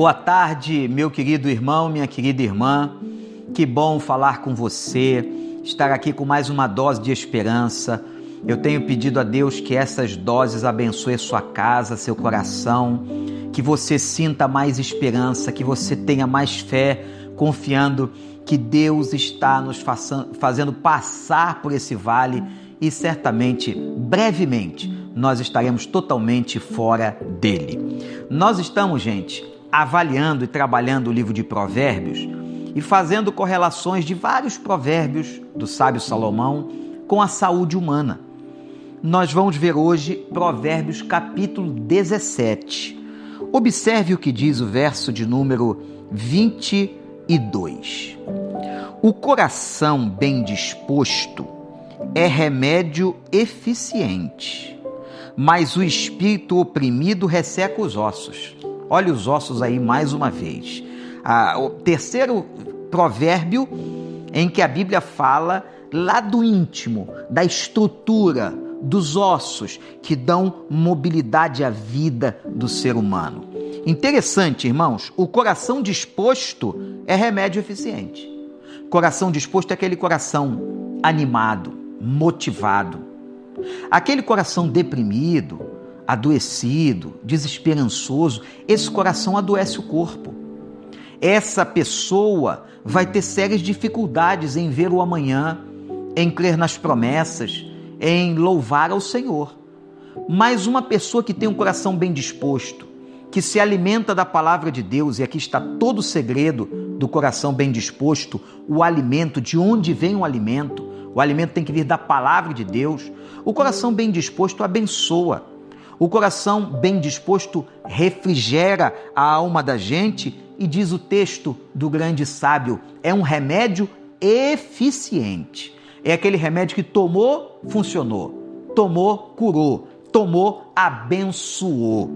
Boa tarde, meu querido irmão, minha querida irmã. Que bom falar com você, estar aqui com mais uma dose de esperança. Eu tenho pedido a Deus que essas doses abençoem sua casa, seu coração, que você sinta mais esperança, que você tenha mais fé, confiando que Deus está nos fazendo passar por esse vale e certamente, brevemente, nós estaremos totalmente fora dele. Nós estamos, gente, avaliando e trabalhando o livro de Provérbios e fazendo correlações de vários provérbios do sábio Salomão com a saúde humana. Nós vamos ver hoje Provérbios capítulo 17. Observe o que diz o verso de número 22. O coração bem disposto é remédio eficiente, mas o espírito oprimido resseca os ossos. Olha os ossos aí mais uma vez. Ah, o terceiro provérbio em que a Bíblia fala lá do íntimo, da estrutura, dos ossos que dão mobilidade à vida do ser humano. Interessante, irmãos, o coração disposto é remédio eficiente. Coração disposto é aquele coração animado, motivado. Aquele coração deprimido, adoecido, desesperançoso, esse coração adoece o corpo. Essa pessoa vai ter sérias dificuldades em ver o amanhã, em crer nas promessas, em louvar ao Senhor. Mas uma pessoa que tem um coração bem disposto, que se alimenta da palavra de Deus, e aqui está todo o segredo do coração bem disposto, o alimento, de onde vem o alimento? O alimento tem que vir da palavra de Deus. O coração bem disposto abençoa. O coração bem disposto refrigera a alma da gente e diz o texto do grande sábio: é um remédio eficiente. É aquele remédio que tomou, funcionou, tomou, curou, tomou, abençoou.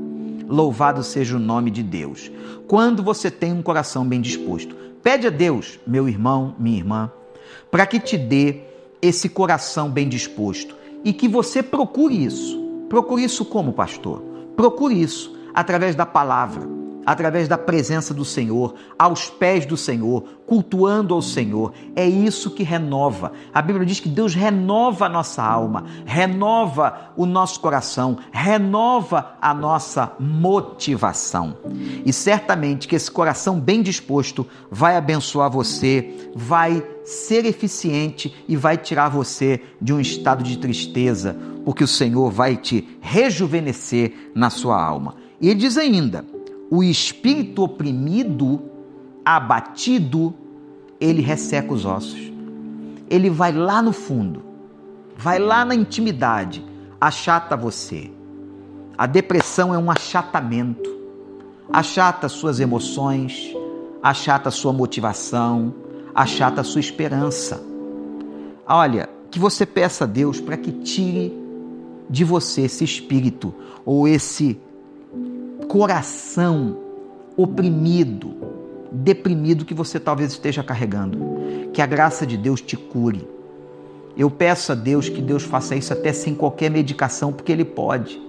Louvado seja o nome de Deus. Quando você tem um coração bem disposto, pede a Deus, meu irmão, minha irmã, para que te dê esse coração bem disposto e que você procure isso Procure isso como, pastor? Procure isso através da palavra, através da presença do Senhor, aos pés do Senhor, cultuando ao Senhor. É isso que renova. A Bíblia diz que Deus renova a nossa alma, renova o nosso coração, renova a nossa motivação. E certamente que esse coração bem disposto vai abençoar você, vai ser eficiente e vai tirar você de um estado de tristeza, porque o Senhor vai te rejuvenescer na sua alma. E ele diz ainda: o espírito oprimido, abatido, ele resseca os ossos. Ele vai lá no fundo, vai lá na intimidade, achata você. A depressão é um achatamento. Achata suas emoções, achata sua motivação, achata sua esperança. Olha, que você peça a Deus para que tire de você esse espírito ou esse coração oprimido, deprimido que você talvez esteja carregando. Que a graça de Deus te cure. Eu peço a Deus que Deus faça isso até sem qualquer medicação, porque Ele pode.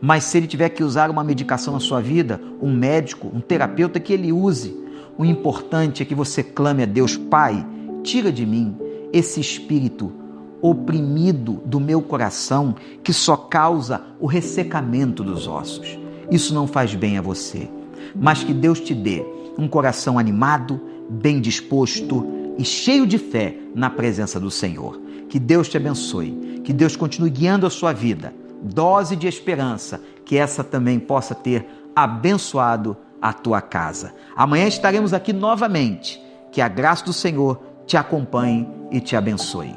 Mas se Ele tiver que usar uma medicação na sua vida, um médico, um terapeuta, que Ele use o importante é que você clame a Deus, Pai, tira de mim esse espírito oprimido do meu coração que só causa o ressecamento dos ossos. Isso não faz bem a você. Mas que Deus te dê um coração animado, bem disposto e cheio de fé na presença do Senhor. Que Deus te abençoe, que Deus continue guiando a sua vida. Dose de esperança, que essa também possa ter abençoado a tua casa. Amanhã estaremos aqui novamente. Que a graça do Senhor te acompanhe e te abençoe.